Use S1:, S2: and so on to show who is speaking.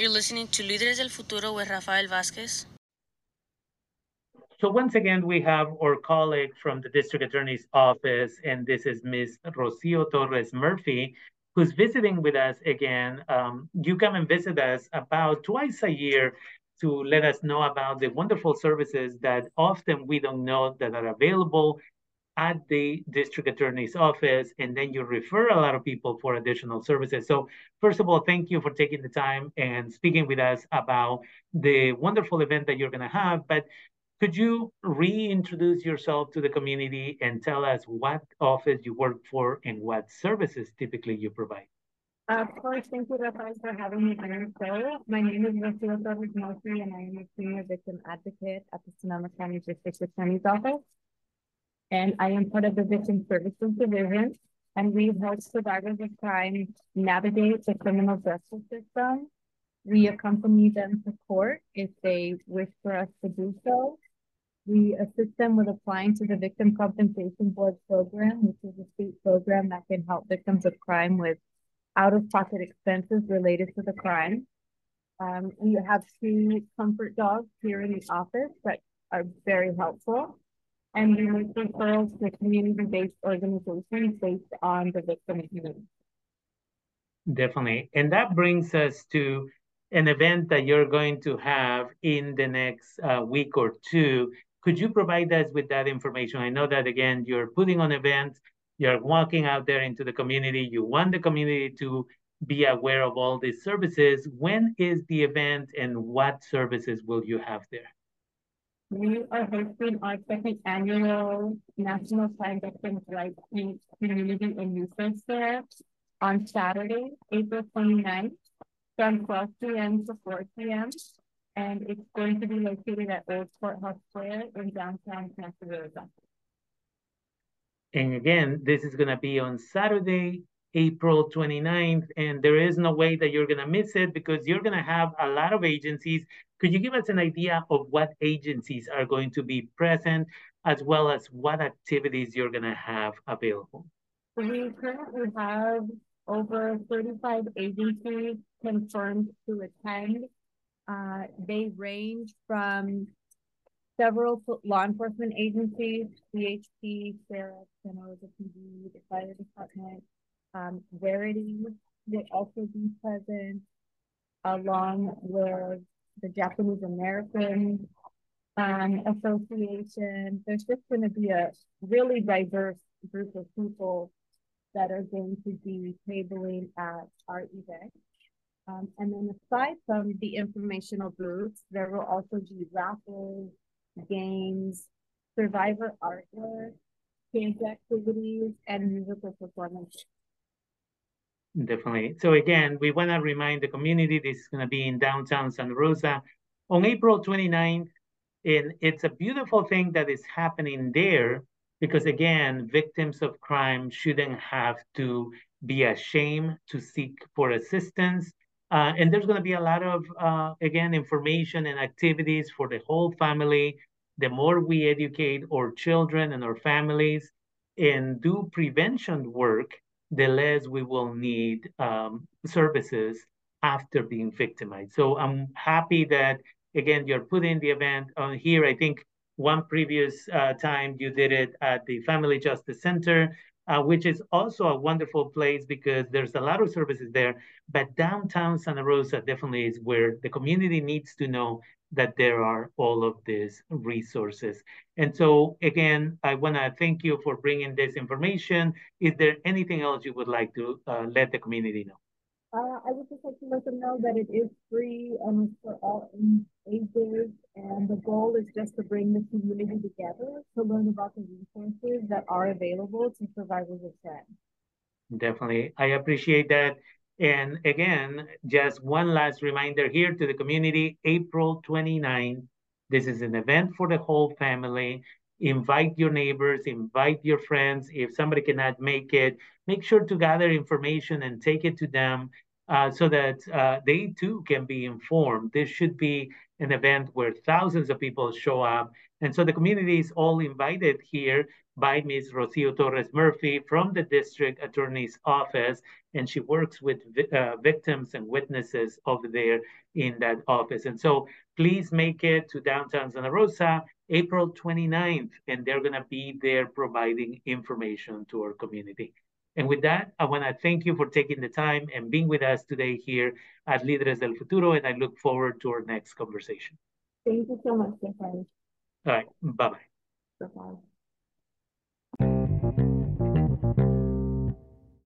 S1: You're listening to Líderes del Futuro with Rafael Vázquez.
S2: So once again, we have our colleague from the district attorney's office, and this is Ms. Rocio Torres Murphy, who's visiting with us again. Um, you come and visit us about twice a year to let us know about the wonderful services that often we don't know that are available at the district attorney's office, and then you refer a lot of people for additional services. So first of all, thank you for taking the time and speaking with us about the wonderful event that you're gonna have. But could you reintroduce yourself to the community and tell us what office you work for and what services typically you provide?
S3: Of course, thank you, Rafael, for having me on your show. My name is Rocio Torres Murphy, and I am a senior victim advocate at the Sonoma County District Attorney's Office and I am part of the Victim Services Division. And we help survivors of crime navigate the criminal justice system. We accompany them to court if they wish for us to do so. We assist them with applying to the Victim Compensation Board program, which is a state program that can help victims of crime with out-of-pocket expenses related to the crime. Um, we have two comfort dogs here in the office that are very helpful and we referrals to community-based organizations based on the victim community.
S2: Definitely. And that brings us to an event that you're going to have in the next uh, week or two. Could you provide us with that information? I know that, again, you're putting on events, you're walking out there into the community, you want the community to be aware of all these services. When is the event and what services will you have there?
S3: We are hosting our second annual National Crime Victims' Rights Community and Resource Fair on Saturday, April 29th from 12 p.m. to 4 p.m. And it's going to be located at Old Courthouse Square in downtown Santa Rosa.
S2: And again, this is going to be on Saturday, April 29th, and there is no way that you're going to miss it because you're going to have a lot of agencies could you give us an idea of what agencies are going to be present, as well as what activities you're going to have available?
S3: We currently have over 35 agencies confirmed to attend. Uh, they range from several law enforcement agencies, CHP, sheriff, General PD, the fire department, um, Verity will also be present, along with the Japanese American um, Association. There's just going to be a really diverse group of people that are going to be tabling at our event. Um, and then aside from the informational booths, there will also be raffles, games, survivor artwork, dance activities, and musical performances.
S2: Definitely. So again, we want to remind the community this is going to be in downtown Santa Rosa on April 29th. And it's a beautiful thing that is happening there because again, victims of crime shouldn't have to be ashamed to seek for assistance. Uh, and there's going to be a lot of, uh, again, information and activities for the whole family. The more we educate our children and our families and do prevention work, the less we will need um, services after being victimized. So I'm happy that, again, you're putting the event on here. I think one previous uh, time you did it at the Family Justice Center, uh, which is also a wonderful place because there's a lot of services there. But downtown Santa Rosa definitely is where the community needs to know that there are all of these resources. And so again, I wanna thank you for bringing this information. Is there anything else you would like to uh, let the community know?
S3: Uh, I would just like to let them know that it is free um, for all ages, and the goal is just to bring the community together to learn about the resources that are available to survivors of crime.
S2: Definitely. I appreciate that. And again, just one last reminder here to the community, April 29th, this is an event for the whole family. Invite your neighbors, invite your friends. If somebody cannot make it, make sure to gather information and take it to them uh, so that uh, they too can be informed. This should be an event where thousands of people show up. And so the community is all invited here by Ms. Rocio Torres Murphy from the district attorney's office. and she works with uh, victims and witnesses over there in that office. And so please make it to downtown Santa Rosa, April 29th, and they're going to be there providing information to our community. And with that, I want to thank you for taking the time and being with us today here at Líderes del Futuro, and I look forward to our next conversation.
S3: Thank you so much, Stefan.
S2: All right, bye-bye.
S3: Bye-bye.